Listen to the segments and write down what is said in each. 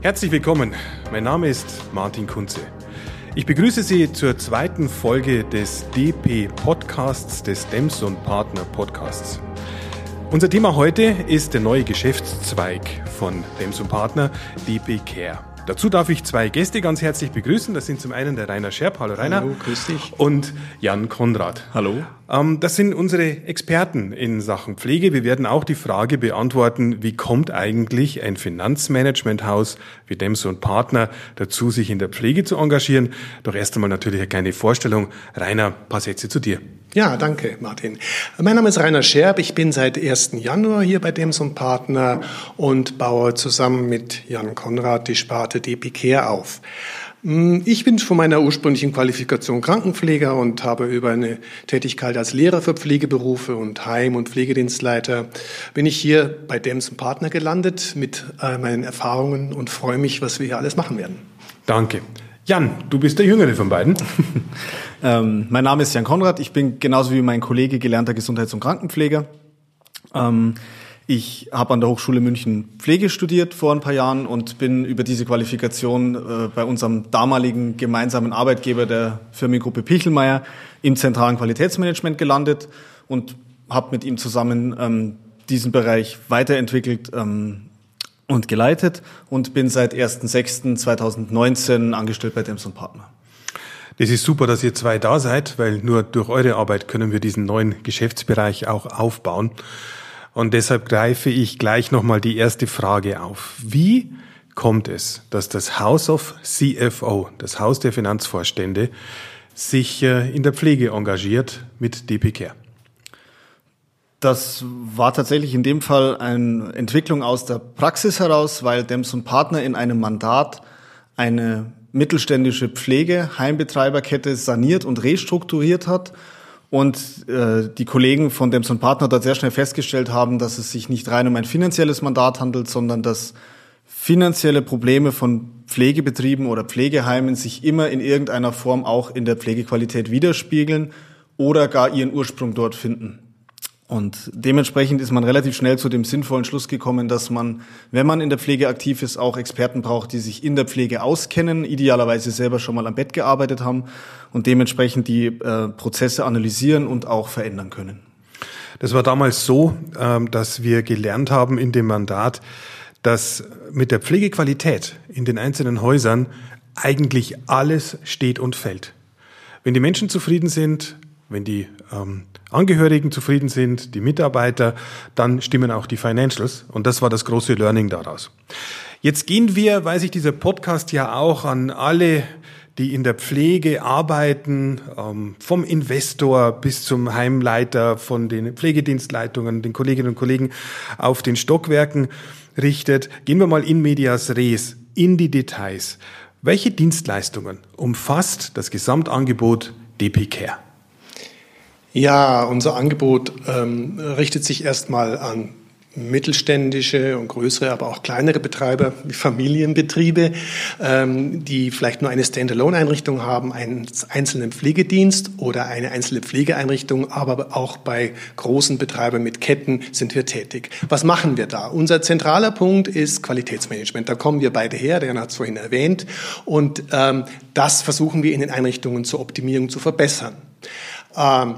Herzlich willkommen. Mein Name ist Martin Kunze. Ich begrüße Sie zur zweiten Folge des DP Podcasts, des Dems und Partner Podcasts. Unser Thema heute ist der neue Geschäftszweig von Dems und Partner, DP Care. Dazu darf ich zwei Gäste ganz herzlich begrüßen. Das sind zum einen der Rainer Scherp. Hallo Rainer. Hallo, grüß dich. Und Jan Konrad. Hallo. Ähm, das sind unsere Experten in Sachen Pflege. Wir werden auch die Frage beantworten, wie kommt eigentlich ein Finanzmanagementhaus wie Dems und Partner dazu, sich in der Pflege zu engagieren? Doch erst einmal natürlich eine kleine Vorstellung. Rainer, paar Sätze zu dir. Ja, danke, Martin. Mein Name ist Rainer Scherb. Ich bin seit 1. Januar hier bei Dems und Partner und baue zusammen mit Jan Konrad die Sparte DP Care auf. Hm, ich bin von meiner ursprünglichen Qualifikation Krankenpfleger und habe über eine Tätigkeit als Lehrer für Pflegeberufe und Heim- und Pflegedienstleiter bin ich hier bei Dems und Partner gelandet mit äh, meinen Erfahrungen und freue mich, was wir hier alles machen werden. Danke. Jan, du bist der Jüngere von beiden. ähm, mein Name ist Jan Konrad. Ich bin genauso wie mein Kollege gelernter Gesundheits- und Krankenpfleger. Ähm, ich habe an der Hochschule München Pflege studiert vor ein paar Jahren und bin über diese Qualifikation äh, bei unserem damaligen gemeinsamen Arbeitgeber der Firmengruppe Pichelmeier im zentralen Qualitätsmanagement gelandet und habe mit ihm zusammen ähm, diesen Bereich weiterentwickelt, ähm, und geleitet und bin seit 1.6.2019 angestellt bei Dems Partner. Das ist super, dass ihr zwei da seid, weil nur durch eure Arbeit können wir diesen neuen Geschäftsbereich auch aufbauen. Und deshalb greife ich gleich nochmal die erste Frage auf. Wie kommt es, dass das House of CFO, das Haus der Finanzvorstände, sich äh, in der Pflege engagiert mit DP Care? Das war tatsächlich in dem Fall eine Entwicklung aus der Praxis heraus, weil Dems und Partner in einem Mandat eine mittelständische Pflegeheimbetreiberkette saniert und restrukturiert hat und äh, die Kollegen von Dems und Partner dort sehr schnell festgestellt haben, dass es sich nicht rein um ein finanzielles Mandat handelt, sondern dass finanzielle Probleme von Pflegebetrieben oder Pflegeheimen sich immer in irgendeiner Form auch in der Pflegequalität widerspiegeln oder gar ihren Ursprung dort finden. Und dementsprechend ist man relativ schnell zu dem sinnvollen Schluss gekommen, dass man, wenn man in der Pflege aktiv ist, auch Experten braucht, die sich in der Pflege auskennen, idealerweise selber schon mal am Bett gearbeitet haben und dementsprechend die äh, Prozesse analysieren und auch verändern können. Das war damals so, ähm, dass wir gelernt haben in dem Mandat, dass mit der Pflegequalität in den einzelnen Häusern eigentlich alles steht und fällt. Wenn die Menschen zufrieden sind, wenn die ähm, Angehörigen zufrieden sind, die Mitarbeiter, dann stimmen auch die Financials. Und das war das große Learning daraus. Jetzt gehen wir, weiß ich, dieser Podcast ja auch an alle, die in der Pflege arbeiten, ähm, vom Investor bis zum Heimleiter, von den Pflegedienstleitungen, den Kolleginnen und Kollegen auf den Stockwerken richtet. Gehen wir mal in medias res, in die Details. Welche Dienstleistungen umfasst das Gesamtangebot DP Care? Ja, unser Angebot ähm, richtet sich erstmal an mittelständische und größere, aber auch kleinere Betreiber wie Familienbetriebe, ähm, die vielleicht nur eine Standalone-Einrichtung haben, einen einzelnen Pflegedienst oder eine einzelne Pflegeeinrichtung, aber auch bei großen Betreibern mit Ketten sind wir tätig. Was machen wir da? Unser zentraler Punkt ist Qualitätsmanagement. Da kommen wir beide her, der hat es vorhin erwähnt, und ähm, das versuchen wir in den Einrichtungen zur Optimierung zu verbessern. Ähm,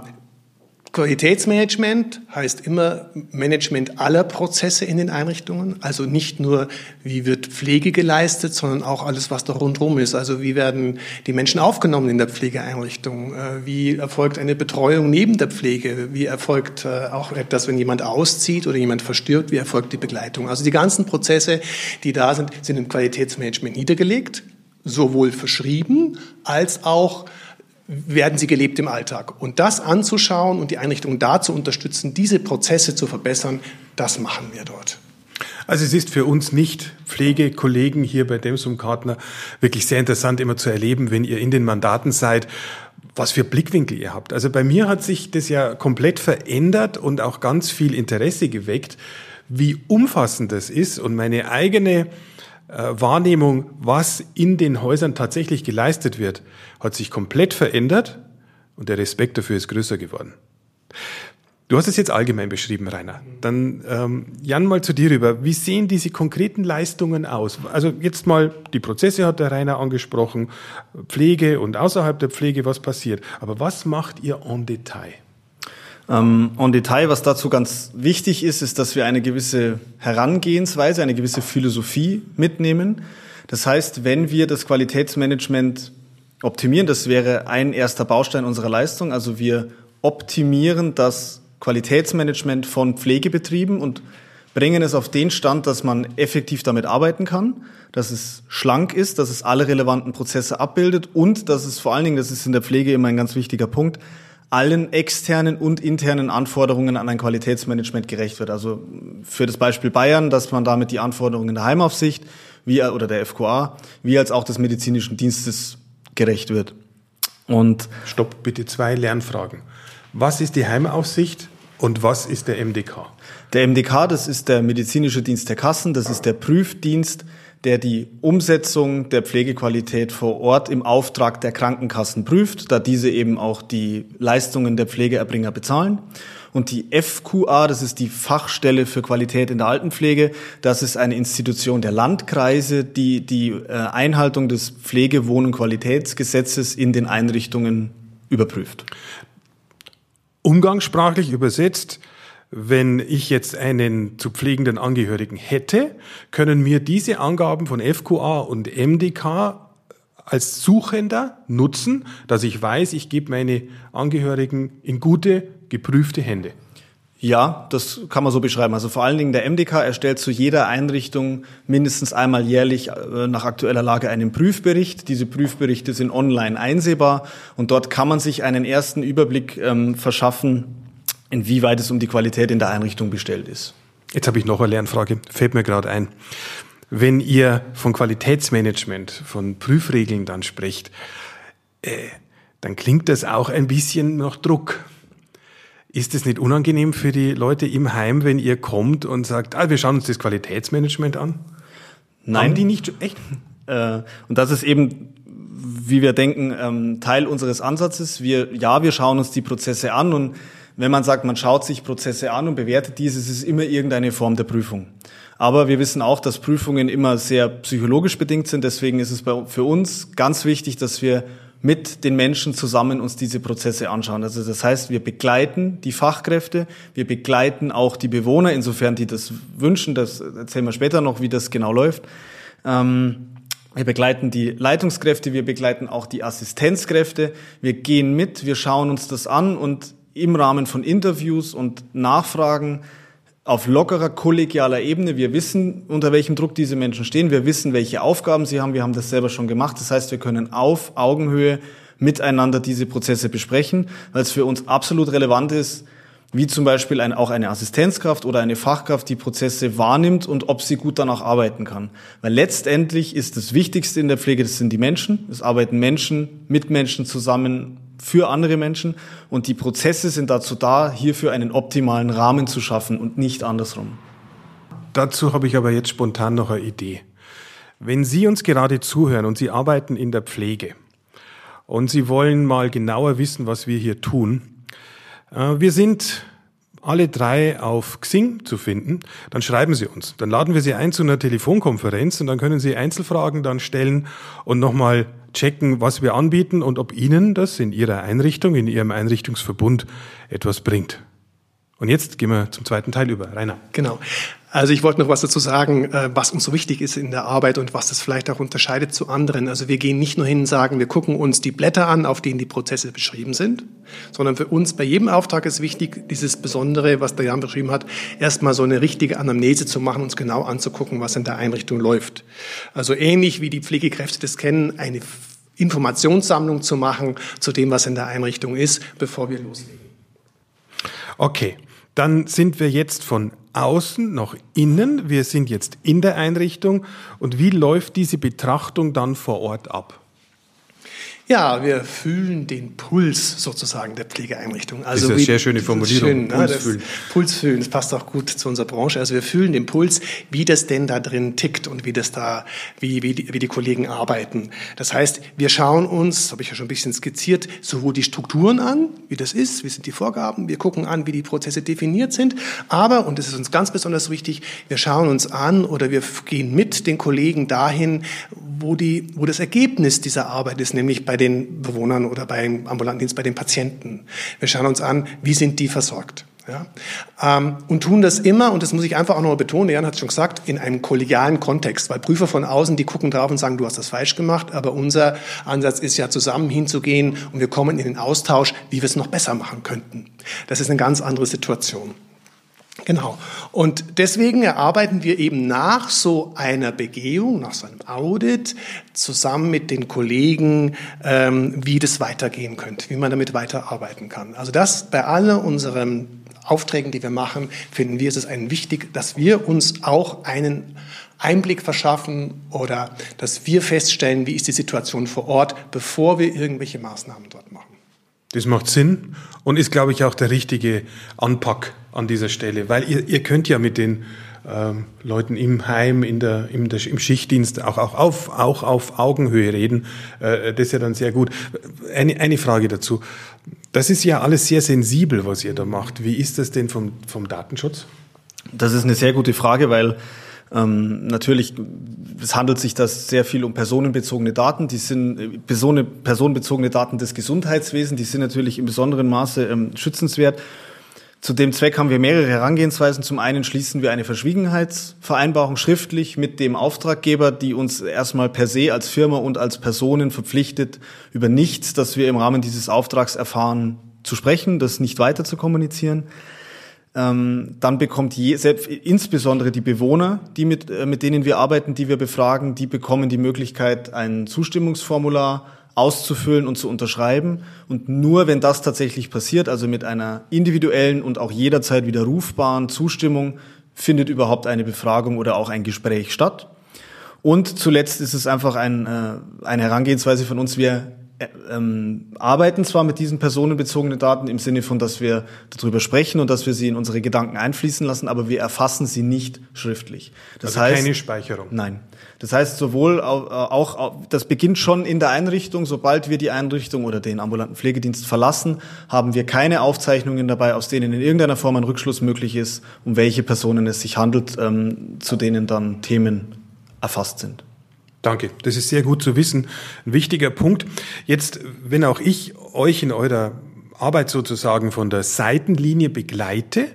Qualitätsmanagement heißt immer Management aller Prozesse in den Einrichtungen, also nicht nur, wie wird Pflege geleistet, sondern auch alles, was da rundherum ist. Also wie werden die Menschen aufgenommen in der Pflegeeinrichtung? Äh, wie erfolgt eine Betreuung neben der Pflege? Wie erfolgt äh, auch etwas, wenn jemand auszieht oder jemand verstirbt? Wie erfolgt die Begleitung? Also die ganzen Prozesse, die da sind, sind im Qualitätsmanagement niedergelegt, sowohl verschrieben als auch werden sie gelebt im Alltag. Und das anzuschauen und die Einrichtungen da zu unterstützen, diese Prozesse zu verbessern, das machen wir dort. Also es ist für uns nicht Pflegekollegen hier bei Demsum Kartner wirklich sehr interessant immer zu erleben, wenn ihr in den Mandaten seid, was für Blickwinkel ihr habt. Also bei mir hat sich das ja komplett verändert und auch ganz viel Interesse geweckt, wie umfassend das ist und meine eigene Wahrnehmung, was in den Häusern tatsächlich geleistet wird, hat sich komplett verändert und der Respekt dafür ist größer geworden. Du hast es jetzt allgemein beschrieben, Rainer. Dann ähm, Jan mal zu dir rüber. Wie sehen diese konkreten Leistungen aus? Also jetzt mal die Prozesse hat der Rainer angesprochen, Pflege und außerhalb der Pflege, was passiert. Aber was macht ihr en Detail? Ähm, en Detail, was dazu ganz wichtig ist, ist, dass wir eine gewisse Herangehensweise, eine gewisse Philosophie mitnehmen. Das heißt, wenn wir das Qualitätsmanagement optimieren, das wäre ein erster Baustein unserer Leistung. Also wir optimieren das Qualitätsmanagement von Pflegebetrieben und bringen es auf den Stand, dass man effektiv damit arbeiten kann, dass es schlank ist, dass es alle relevanten Prozesse abbildet und dass es vor allen Dingen, das ist in der Pflege immer ein ganz wichtiger Punkt, allen externen und internen Anforderungen an ein Qualitätsmanagement gerecht wird. Also für das Beispiel Bayern, dass man damit die Anforderungen der Heimaufsicht wie, oder der FQA, wie als auch des medizinischen Dienstes gerecht wird. Und Stopp, bitte zwei Lernfragen. Was ist die Heimaufsicht und was ist der MDK? Der MDK, das ist der medizinische Dienst der Kassen, das ist der Prüfdienst, der die Umsetzung der Pflegequalität vor Ort im Auftrag der Krankenkassen prüft, da diese eben auch die Leistungen der Pflegeerbringer bezahlen. Und die FQA, das ist die Fachstelle für Qualität in der Altenpflege, das ist eine Institution der Landkreise, die die äh, Einhaltung des Pflegewohn- und Qualitätsgesetzes in den Einrichtungen überprüft. Umgangssprachlich übersetzt, wenn ich jetzt einen zu pflegenden Angehörigen hätte, können mir diese Angaben von FQA und MDK als Suchender nutzen, dass ich weiß, ich gebe meine Angehörigen in gute, geprüfte Hände. Ja, das kann man so beschreiben. Also vor allen Dingen der MDK erstellt zu jeder Einrichtung mindestens einmal jährlich äh, nach aktueller Lage einen Prüfbericht. Diese Prüfberichte sind online einsehbar und dort kann man sich einen ersten Überblick ähm, verschaffen, inwieweit es um die Qualität in der Einrichtung bestellt ist. Jetzt habe ich noch eine Lernfrage, fällt mir gerade ein. Wenn ihr von Qualitätsmanagement, von Prüfregeln dann sprecht, äh, dann klingt das auch ein bisschen nach Druck. Ist es nicht unangenehm für die Leute im Heim, wenn ihr kommt und sagt, ah, wir schauen uns das Qualitätsmanagement an? Nein. Haben die nicht echt? Äh, und das ist eben, wie wir denken, ähm, Teil unseres Ansatzes. Wir, ja, wir schauen uns die Prozesse an und wenn man sagt, man schaut sich Prozesse an und bewertet diese, ist es immer irgendeine Form der Prüfung. Aber wir wissen auch, dass Prüfungen immer sehr psychologisch bedingt sind. Deswegen ist es für uns ganz wichtig, dass wir mit den Menschen zusammen uns diese Prozesse anschauen. Also das heißt, wir begleiten die Fachkräfte, wir begleiten auch die Bewohner, insofern die das wünschen, das erzählen wir später noch, wie das genau läuft. Ähm, wir begleiten die Leitungskräfte, wir begleiten auch die Assistenzkräfte, wir gehen mit, wir schauen uns das an und im Rahmen von Interviews und Nachfragen auf lockerer, kollegialer Ebene. Wir wissen, unter welchem Druck diese Menschen stehen. Wir wissen, welche Aufgaben sie haben. Wir haben das selber schon gemacht. Das heißt, wir können auf Augenhöhe miteinander diese Prozesse besprechen, weil es für uns absolut relevant ist, wie zum Beispiel ein, auch eine Assistenzkraft oder eine Fachkraft die Prozesse wahrnimmt und ob sie gut danach arbeiten kann. Weil letztendlich ist das Wichtigste in der Pflege, das sind die Menschen. Es arbeiten Menschen mit Menschen zusammen für andere Menschen und die Prozesse sind dazu da, hierfür einen optimalen Rahmen zu schaffen und nicht andersrum. Dazu habe ich aber jetzt spontan noch eine Idee. Wenn Sie uns gerade zuhören und Sie arbeiten in der Pflege und Sie wollen mal genauer wissen, was wir hier tun, äh, wir sind alle drei auf Xing zu finden, dann schreiben Sie uns. Dann laden wir Sie ein zu einer Telefonkonferenz und dann können Sie Einzelfragen dann stellen und nochmal checken, was wir anbieten und ob Ihnen das in Ihrer Einrichtung, in Ihrem Einrichtungsverbund etwas bringt. Und jetzt gehen wir zum zweiten Teil über. Rainer. Genau. Also ich wollte noch was dazu sagen, äh, was uns so wichtig ist in der Arbeit und was das vielleicht auch unterscheidet zu anderen. Also wir gehen nicht nur hin und sagen, wir gucken uns die Blätter an, auf denen die Prozesse beschrieben sind, sondern für uns bei jedem Auftrag ist wichtig, dieses Besondere, was der Jan beschrieben hat, erstmal so eine richtige Anamnese zu machen, uns genau anzugucken, was in der Einrichtung läuft. Also ähnlich wie die Pflegekräfte das kennen, eine Informationssammlung zu machen zu dem, was in der Einrichtung ist, bevor wir loslegen. Okay, dann sind wir jetzt von außen nach innen. Wir sind jetzt in der Einrichtung. Und wie läuft diese Betrachtung dann vor Ort ab? Ja, wir fühlen den Puls sozusagen der Pflegeeinrichtung. Also das ist eine sehr schöne Formulierung. Schön, Puls, fühlen. Das, Puls fühlen. Das passt auch gut zu unserer Branche. Also wir fühlen den Puls, wie das denn da drin tickt und wie das da, wie, wie, die, wie die Kollegen arbeiten. Das heißt, wir schauen uns, habe ich ja schon ein bisschen skizziert, sowohl die Strukturen an, wie das ist, wie sind die Vorgaben. Wir gucken an, wie die Prozesse definiert sind. Aber, und das ist uns ganz besonders wichtig, wir schauen uns an oder wir gehen mit den Kollegen dahin, wo die, wo das Ergebnis dieser Arbeit ist, nämlich bei den Bewohnern oder beim ambulanten Dienst bei den Patienten. Wir schauen uns an, wie sind die versorgt. Ja? Ähm, und tun das immer, und das muss ich einfach auch nochmal betonen, Jan hat es schon gesagt, in einem kollegialen Kontext, weil Prüfer von außen, die gucken drauf und sagen, du hast das falsch gemacht, aber unser Ansatz ist ja zusammen hinzugehen und wir kommen in den Austausch, wie wir es noch besser machen könnten. Das ist eine ganz andere Situation. Genau. Und deswegen erarbeiten wir eben nach so einer Begehung, nach so einem Audit, zusammen mit den Kollegen, ähm, wie das weitergehen könnte, wie man damit weiterarbeiten kann. Also das bei allen unseren Aufträgen, die wir machen, finden wir, ist es ein wichtig, dass wir uns auch einen Einblick verschaffen oder dass wir feststellen, wie ist die Situation vor Ort, bevor wir irgendwelche Maßnahmen dort machen. Das macht Sinn und ist, glaube ich, auch der richtige Anpack an dieser Stelle, weil ihr, ihr könnt ja mit den ähm, Leuten im Heim, in der, im, der, im Schichtdienst auch, auch, auf, auch auf Augenhöhe reden. Äh, das ist ja dann sehr gut. Eine, eine Frage dazu. Das ist ja alles sehr sensibel, was ihr da macht. Wie ist das denn vom, vom Datenschutz? Das ist eine sehr gute Frage, weil ähm, natürlich, es handelt sich da sehr viel um personenbezogene Daten. Die sind äh, personenbezogene Daten des Gesundheitswesens. Die sind natürlich in besonderem Maße ähm, schützenswert. Zu dem Zweck haben wir mehrere Herangehensweisen. Zum einen schließen wir eine Verschwiegenheitsvereinbarung schriftlich mit dem Auftraggeber, die uns erstmal per se als Firma und als Personen verpflichtet, über nichts, das wir im Rahmen dieses Auftrags erfahren, zu sprechen, das nicht weiter zu kommunizieren. Ähm, dann bekommt je, selbst, insbesondere die Bewohner, die mit, äh, mit denen wir arbeiten, die wir befragen, die bekommen die Möglichkeit, ein Zustimmungsformular auszufüllen und zu unterschreiben. Und nur wenn das tatsächlich passiert, also mit einer individuellen und auch jederzeit widerrufbaren Zustimmung, findet überhaupt eine Befragung oder auch ein Gespräch statt. Und zuletzt ist es einfach ein, äh, eine Herangehensweise von uns. Wir ähm, arbeiten zwar mit diesen personenbezogenen Daten im Sinne von, dass wir darüber sprechen und dass wir sie in unsere Gedanken einfließen lassen, aber wir erfassen sie nicht schriftlich. Das also heißt keine Speicherung. Nein. Das heißt sowohl auch, auch das beginnt schon in der Einrichtung, sobald wir die Einrichtung oder den ambulanten Pflegedienst verlassen, haben wir keine Aufzeichnungen dabei, aus denen in irgendeiner Form ein Rückschluss möglich ist, um welche Personen es sich handelt, ähm, zu denen dann Themen erfasst sind. Danke, das ist sehr gut zu wissen. Ein wichtiger Punkt. Jetzt, wenn auch ich euch in eurer Arbeit sozusagen von der Seitenlinie begleite,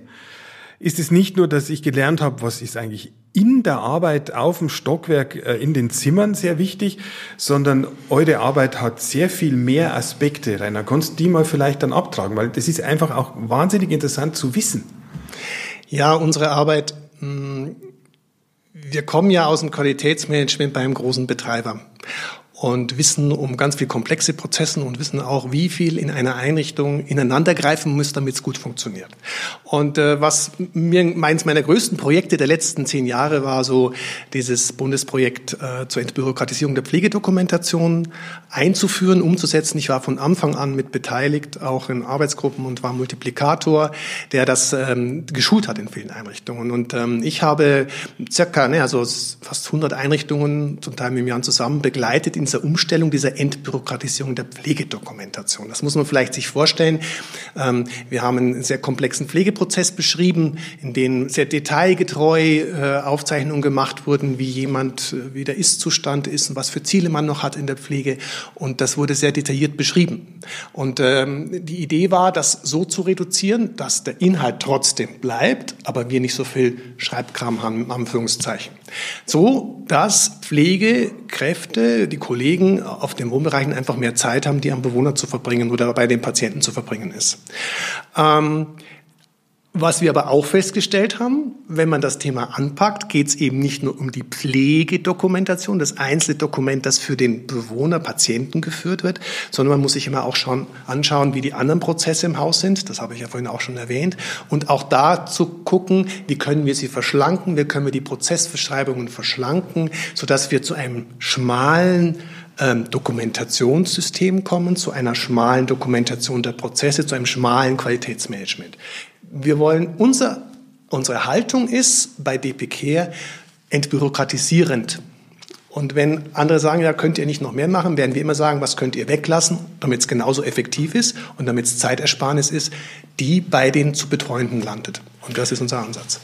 ist es nicht nur, dass ich gelernt habe, was ist eigentlich in der Arbeit auf dem Stockwerk äh, in den Zimmern sehr wichtig, sondern eure Arbeit hat sehr viel mehr Aspekte. Rainer, kannst du die mal vielleicht dann abtragen, weil das ist einfach auch wahnsinnig interessant zu wissen. Ja, unsere Arbeit hm, wir kommen ja aus dem Qualitätsmanagement bei einem großen Betreiber und wissen um ganz viel komplexe Prozessen und wissen auch, wie viel in einer Einrichtung ineinandergreifen muss, damit es gut funktioniert. Und äh, was mir meins meiner größten Projekte der letzten zehn Jahre war so dieses Bundesprojekt äh, zur Entbürokratisierung der Pflegedokumentation einzuführen, umzusetzen. Ich war von Anfang an mit beteiligt, auch in Arbeitsgruppen und war Multiplikator, der das ähm, geschult hat in vielen Einrichtungen. Und ähm, ich habe circa, ne, also fast 100 Einrichtungen zum Teil mit mir zusammen begleitet in dieser Umstellung, dieser Entbürokratisierung der Pflegedokumentation. Das muss man vielleicht sich vorstellen. Ähm, wir haben einen sehr komplexen Pflegeprozess beschrieben, in dem sehr detailgetreu äh, Aufzeichnungen gemacht wurden, wie jemand, äh, wie der Ist-Zustand ist und was für Ziele man noch hat in der Pflege. Und das wurde sehr detailliert beschrieben. Und ähm, die Idee war, das so zu reduzieren, dass der Inhalt trotzdem bleibt, aber wir nicht so viel Schreibkram haben, Anführungszeichen. So, dass Pflegekräfte, die Kollegen auf den Wohnbereichen einfach mehr Zeit haben, die am Bewohner zu verbringen oder bei den Patienten zu verbringen ist. Ähm, was wir aber auch festgestellt haben, wenn man das Thema anpackt, geht es eben nicht nur um die Pflegedokumentation, das einzelne Dokument, das für den Bewohner, Patienten geführt wird, sondern man muss sich immer auch schauen, anschauen, wie die anderen Prozesse im Haus sind. Das habe ich ja vorhin auch schon erwähnt. Und auch da zu gucken, wie können wir sie verschlanken, wie können wir die Prozessbeschreibungen verschlanken, sodass wir zu einem schmalen ähm, Dokumentationssystem kommen, zu einer schmalen Dokumentation der Prozesse, zu einem schmalen Qualitätsmanagement. Wir wollen, unser, unsere Haltung ist bei DP Care entbürokratisierend. Und wenn andere sagen, ja, könnt ihr nicht noch mehr machen, werden wir immer sagen, was könnt ihr weglassen, damit es genauso effektiv ist und damit es Zeitersparnis ist, die bei den zu Betreuenden landet. Und das ist unser Ansatz.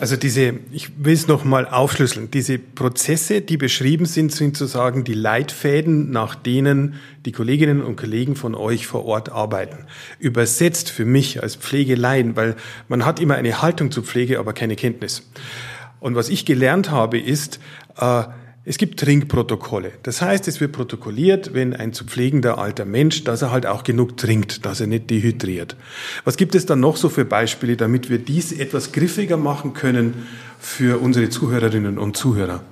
Also diese, ich will es nochmal aufschlüsseln, diese Prozesse, die beschrieben sind, sind sozusagen die Leitfäden, nach denen die Kolleginnen und Kollegen von euch vor Ort arbeiten. Übersetzt für mich als Pflegeleien, weil man hat immer eine Haltung zur Pflege, aber keine Kenntnis. Und was ich gelernt habe, ist, äh, es gibt Trinkprotokolle. Das heißt, es wird protokolliert, wenn ein zu pflegender alter Mensch, dass er halt auch genug trinkt, dass er nicht dehydriert. Was gibt es dann noch so für Beispiele, damit wir dies etwas griffiger machen können für unsere Zuhörerinnen und Zuhörer?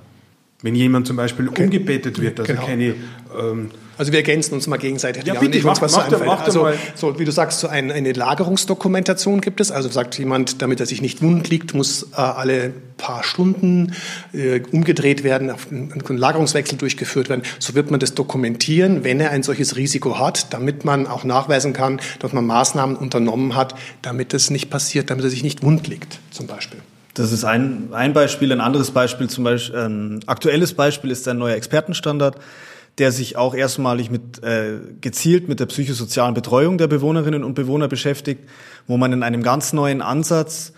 Wenn jemand zum Beispiel okay. umgebetet wird, dass genau. er keine ähm, also wir ergänzen uns mal gegenseitig. Ja, bitte, mach, was mach, so mach also. So, wie du sagst, so ein, eine Lagerungsdokumentation gibt es. Also sagt jemand, damit er sich nicht wund liegt, muss äh, alle paar Stunden äh, umgedreht werden, ein Lagerungswechsel durchgeführt werden. So wird man das dokumentieren, wenn er ein solches Risiko hat, damit man auch nachweisen kann, dass man Maßnahmen unternommen hat, damit es nicht passiert, damit er sich nicht wund liegt, zum Beispiel. Das ist ein, ein Beispiel. Ein anderes Beispiel, zum Beispiel, ein aktuelles Beispiel ist ein neuer Expertenstandard der sich auch erstmalig mit äh, gezielt mit der psychosozialen Betreuung der Bewohnerinnen und Bewohner beschäftigt, wo man in einem ganz neuen Ansatz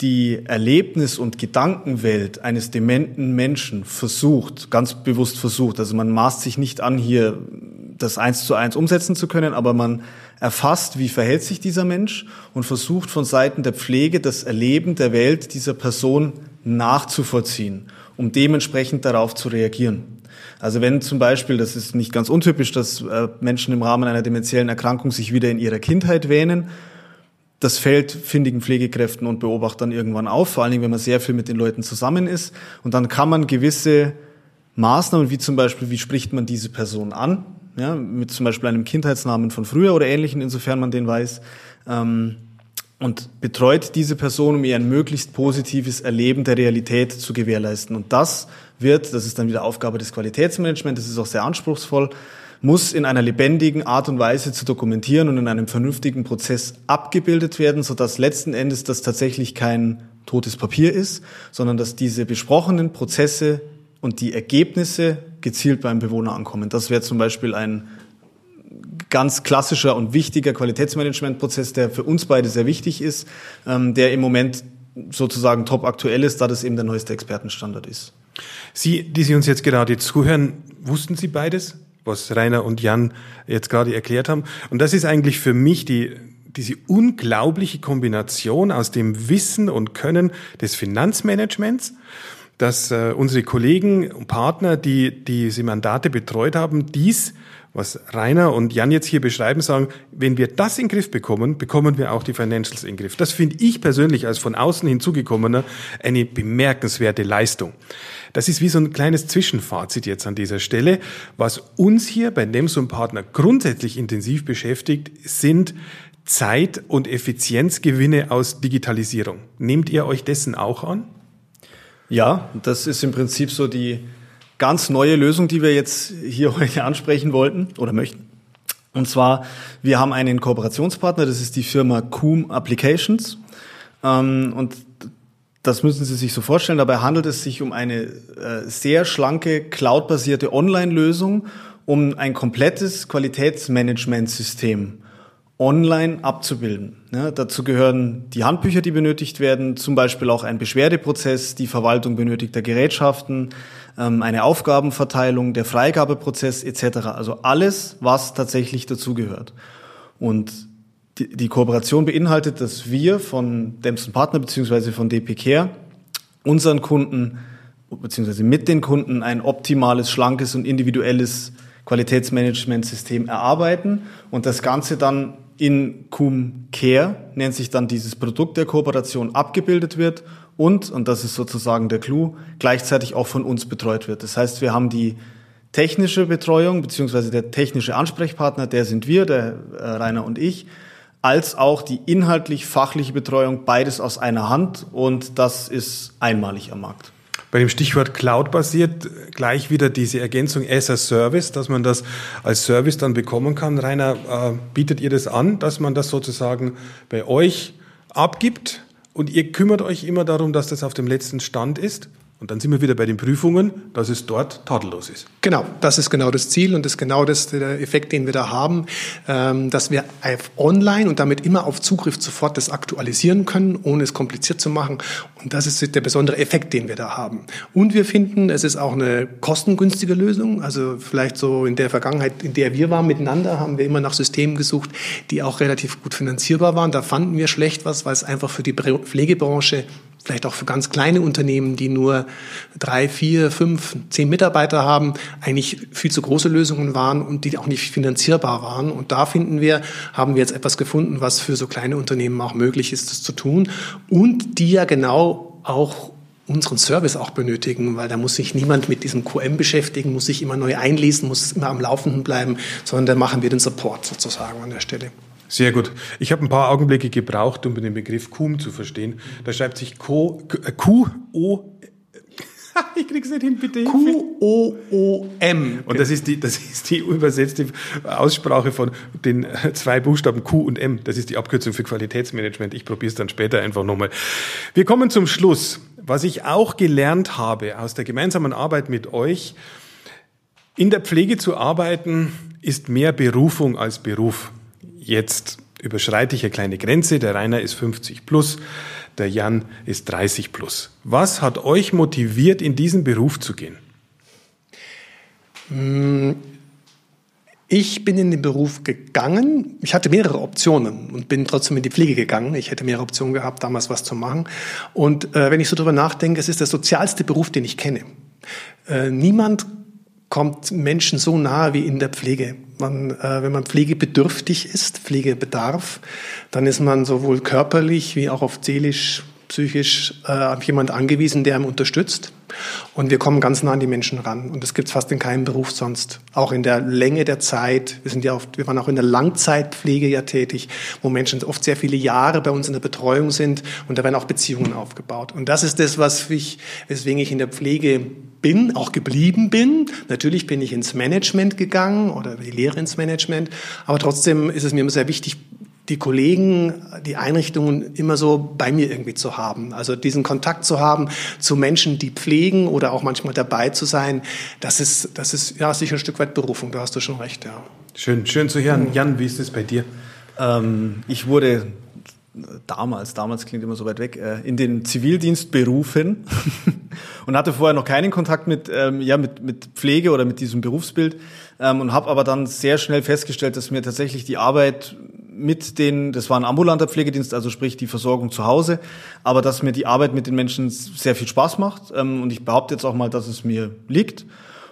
die Erlebnis- und Gedankenwelt eines dementen Menschen versucht, ganz bewusst versucht. Also man maßt sich nicht an, hier das eins zu eins umsetzen zu können, aber man erfasst, wie verhält sich dieser Mensch und versucht von Seiten der Pflege das Erleben der Welt dieser Person nachzuvollziehen, um dementsprechend darauf zu reagieren. Also wenn zum Beispiel, das ist nicht ganz untypisch, dass äh, Menschen im Rahmen einer dementiellen Erkrankung sich wieder in ihrer Kindheit wähnen, das fällt findigen Pflegekräften und Beobachtern irgendwann auf, vor allen Dingen, wenn man sehr viel mit den Leuten zusammen ist. Und dann kann man gewisse Maßnahmen, wie zum Beispiel, wie spricht man diese Person an, ja, mit zum Beispiel einem Kindheitsnamen von früher oder ähnlichen, insofern man den weiß, ähm, und betreut diese Person, um ihr ein möglichst positives Erleben der Realität zu gewährleisten. Und das wird, das ist dann wieder Aufgabe des Qualitätsmanagements, das ist auch sehr anspruchsvoll, muss in einer lebendigen Art und Weise zu dokumentieren und in einem vernünftigen Prozess abgebildet werden, sodass letzten Endes das tatsächlich kein totes Papier ist, sondern dass diese besprochenen Prozesse und die Ergebnisse gezielt beim Bewohner ankommen. Das wäre zum Beispiel ein ganz klassischer und wichtiger Qualitätsmanagementprozess, der für uns beide sehr wichtig ist, ähm, der im Moment sozusagen top aktuell ist, da das eben der neueste Expertenstandard ist. Sie, die Sie uns jetzt gerade zuhören, wussten Sie beides, was Rainer und Jan jetzt gerade erklärt haben? Und das ist eigentlich für mich die, diese unglaubliche Kombination aus dem Wissen und Können des Finanzmanagements, dass äh, unsere Kollegen und Partner, die diese Mandate betreut haben, dies was Rainer und Jan jetzt hier beschreiben, sagen, wenn wir das in den Griff bekommen, bekommen wir auch die Financials in den Griff. Das finde ich persönlich als von außen hinzugekommener eine bemerkenswerte Leistung. Das ist wie so ein kleines Zwischenfazit jetzt an dieser Stelle. Was uns hier bei Nemsum Partner grundsätzlich intensiv beschäftigt, sind Zeit- und Effizienzgewinne aus Digitalisierung. Nehmt ihr euch dessen auch an? Ja, das ist im Prinzip so die ganz neue Lösung, die wir jetzt hier heute ansprechen wollten oder möchten. Und zwar, wir haben einen Kooperationspartner, das ist die Firma Coom Applications. Ähm, und das müssen Sie sich so vorstellen. Dabei handelt es sich um eine äh, sehr schlanke, cloudbasierte Online-Lösung, um ein komplettes Qualitätsmanagementsystem online abzubilden. Ja, dazu gehören die Handbücher, die benötigt werden, zum Beispiel auch ein Beschwerdeprozess, die Verwaltung benötigter Gerätschaften, ähm, eine Aufgabenverteilung, der Freigabeprozess etc. Also alles, was tatsächlich dazugehört. Und die, die, Kooperation beinhaltet, dass wir von Dempson Partner beziehungsweise von DP Care unseren Kunden beziehungsweise mit den Kunden ein optimales, schlankes und individuelles Qualitätsmanagementsystem erarbeiten und das Ganze dann in Cum Care, nennt sich dann dieses Produkt der Kooperation, abgebildet wird und, und das ist sozusagen der Clou, gleichzeitig auch von uns betreut wird. Das heißt, wir haben die technische Betreuung, beziehungsweise der technische Ansprechpartner, der sind wir, der äh, Rainer und ich, als auch die inhaltlich-fachliche Betreuung, beides aus einer Hand und das ist einmalig am Markt. Bei dem Stichwort Cloud basiert gleich wieder diese Ergänzung as a Service, dass man das als Service dann bekommen kann. Rainer, äh, bietet ihr das an, dass man das sozusagen bei euch abgibt und ihr kümmert euch immer darum, dass das auf dem letzten Stand ist? Und dann sind wir wieder bei den Prüfungen, dass es dort tadellos ist. Genau, das ist genau das Ziel und das ist genau das, der Effekt, den wir da haben, ähm, dass wir online und damit immer auf Zugriff sofort das aktualisieren können, ohne es kompliziert zu machen. Und das ist der besondere Effekt, den wir da haben. Und wir finden, es ist auch eine kostengünstige Lösung. Also vielleicht so in der Vergangenheit, in der wir waren miteinander, haben wir immer nach Systemen gesucht, die auch relativ gut finanzierbar waren. Da fanden wir schlecht was, weil es einfach für die Pflegebranche vielleicht auch für ganz kleine Unternehmen, die nur drei, vier, fünf, zehn Mitarbeiter haben, eigentlich viel zu große Lösungen waren und die auch nicht finanzierbar waren. Und da finden wir, haben wir jetzt etwas gefunden, was für so kleine Unternehmen auch möglich ist, das zu tun und die ja genau auch unseren Service auch benötigen, weil da muss sich niemand mit diesem QM beschäftigen, muss sich immer neu einlesen, muss immer am Laufenden bleiben, sondern da machen wir den Support sozusagen an der Stelle. Sehr gut. Ich habe ein paar Augenblicke gebraucht, um den Begriff KUM zu verstehen. Da schreibt sich Q, Q O ich krieg's nicht hin, bitte. Q-O-O-M. Und das ist die, das ist die übersetzte Aussprache von den zwei Buchstaben Q und M. Das ist die Abkürzung für Qualitätsmanagement. Ich probiere es dann später einfach nochmal. Wir kommen zum Schluss. Was ich auch gelernt habe aus der gemeinsamen Arbeit mit euch, in der Pflege zu arbeiten, ist mehr Berufung als Beruf. Jetzt überschreite ich eine kleine Grenze. Der Rainer ist 50 plus, der Jan ist 30 plus. Was hat euch motiviert, in diesen Beruf zu gehen? Hm, ich bin in den Beruf gegangen. Ich hatte mehrere Optionen und bin trotzdem in die Pflege gegangen. Ich hätte mehrere Optionen gehabt, damals was zu machen. Und äh, wenn ich so drüber nachdenke, es ist der sozialste Beruf, den ich kenne. Äh, niemand kommt Menschen so nahe wie in der Pflege. Man, äh, wenn man pflegebedürftig ist, Pflegebedarf, dann ist man sowohl körperlich wie auch auf seelisch, psychisch äh, auf jemand angewiesen, der einem unterstützt. Und wir kommen ganz nah an die Menschen ran. Und das gibt es fast in keinem Beruf sonst. Auch in der Länge der Zeit. Wir sind ja oft, wir waren auch in der Langzeitpflege ja tätig, wo Menschen oft sehr viele Jahre bei uns in der Betreuung sind. Und da werden auch Beziehungen aufgebaut. Und das ist das, was ich, weswegen ich in der Pflege bin, auch geblieben bin. Natürlich bin ich ins Management gegangen oder die Lehre ins Management. Aber trotzdem ist es mir immer sehr wichtig, die Kollegen, die Einrichtungen immer so bei mir irgendwie zu haben. Also diesen Kontakt zu haben zu Menschen, die pflegen oder auch manchmal dabei zu sein, das ist, das ist ja sicher ein Stück weit Berufung. Da hast du schon recht, ja. Schön, schön zu hören. Jan, wie ist es bei dir? Ähm, ich wurde damals, damals klingt immer so weit weg, äh, in den Zivildienst berufen und hatte vorher noch keinen Kontakt mit, ähm, ja, mit, mit Pflege oder mit diesem Berufsbild ähm, und habe aber dann sehr schnell festgestellt, dass mir tatsächlich die Arbeit mit den, das war ein ambulanter Pflegedienst, also sprich die Versorgung zu Hause, aber dass mir die Arbeit mit den Menschen sehr viel Spaß macht ähm, und ich behaupte jetzt auch mal, dass es mir liegt.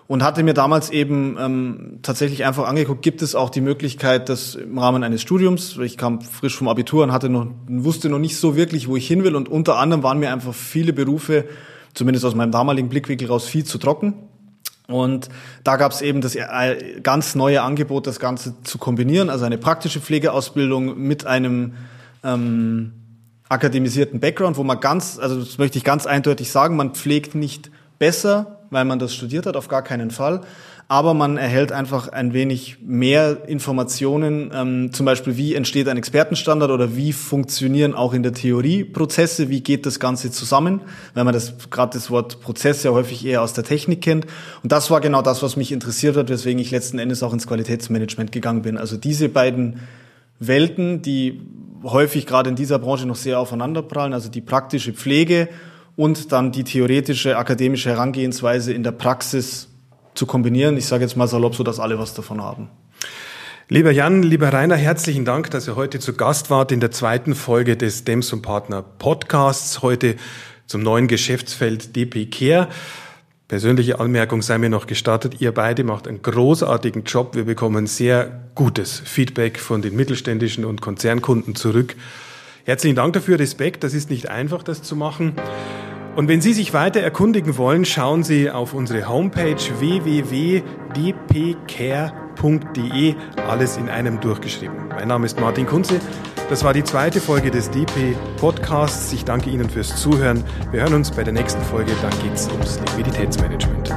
Und hatte mir damals eben ähm, tatsächlich einfach angeguckt, gibt es auch die Möglichkeit, dass im Rahmen eines Studiums, ich kam frisch vom Abitur und hatte noch, wusste noch nicht so wirklich, wo ich hin will. Und unter anderem waren mir einfach viele Berufe, zumindest aus meinem damaligen Blickwinkel raus, viel zu trocken und da gab es eben das äh, ganz neue Angebot, das Ganze zu kombinieren, also eine praktische Pflegeausbildung mit einem ähm, akademisierten Background, wo man ganz, also das möchte ich ganz eindeutig sagen, man pflegt nicht besser, weil man das studiert hat, auf gar keinen Fall, aber man erhält einfach ein wenig mehr Informationen, ähm, zum Beispiel wie entsteht ein Expertenstandard oder wie funktionieren auch in der Theorie Prozesse, wie geht das Ganze zusammen, weil man das gerade das Wort Prozess ja häufig eher aus der Technik kennt. Und das war genau das, was mich interessiert hat, weswegen ich letzten Endes auch ins Qualitätsmanagement gegangen bin. Also diese beiden Welten, die häufig gerade in dieser Branche noch sehr aufeinanderprallen, also die praktische Pflege und dann die theoretische akademische Herangehensweise in der Praxis zu kombinieren. Ich sage jetzt mal salopp, so dass alle was davon haben. Lieber Jan, lieber Rainer, herzlichen Dank, dass ihr heute zu Gast wart in der zweiten Folge des Dems und Partner Podcasts. Heute zum neuen Geschäftsfeld DP Care. Persönliche Anmerkung sei mir noch gestattet. Ihr beide macht einen großartigen Job. Wir bekommen sehr gutes Feedback von den mittelständischen und Konzernkunden zurück. Herzlichen Dank dafür. Respekt. Das ist nicht einfach, das zu machen. Und wenn Sie sich weiter erkundigen wollen, schauen Sie auf unsere Homepage www.dpcare.de, alles in einem durchgeschrieben. Mein Name ist Martin Kunze. Das war die zweite Folge des DP Podcasts. Ich danke Ihnen fürs Zuhören. Wir hören uns bei der nächsten Folge. Dann geht es ums Liquiditätsmanagement.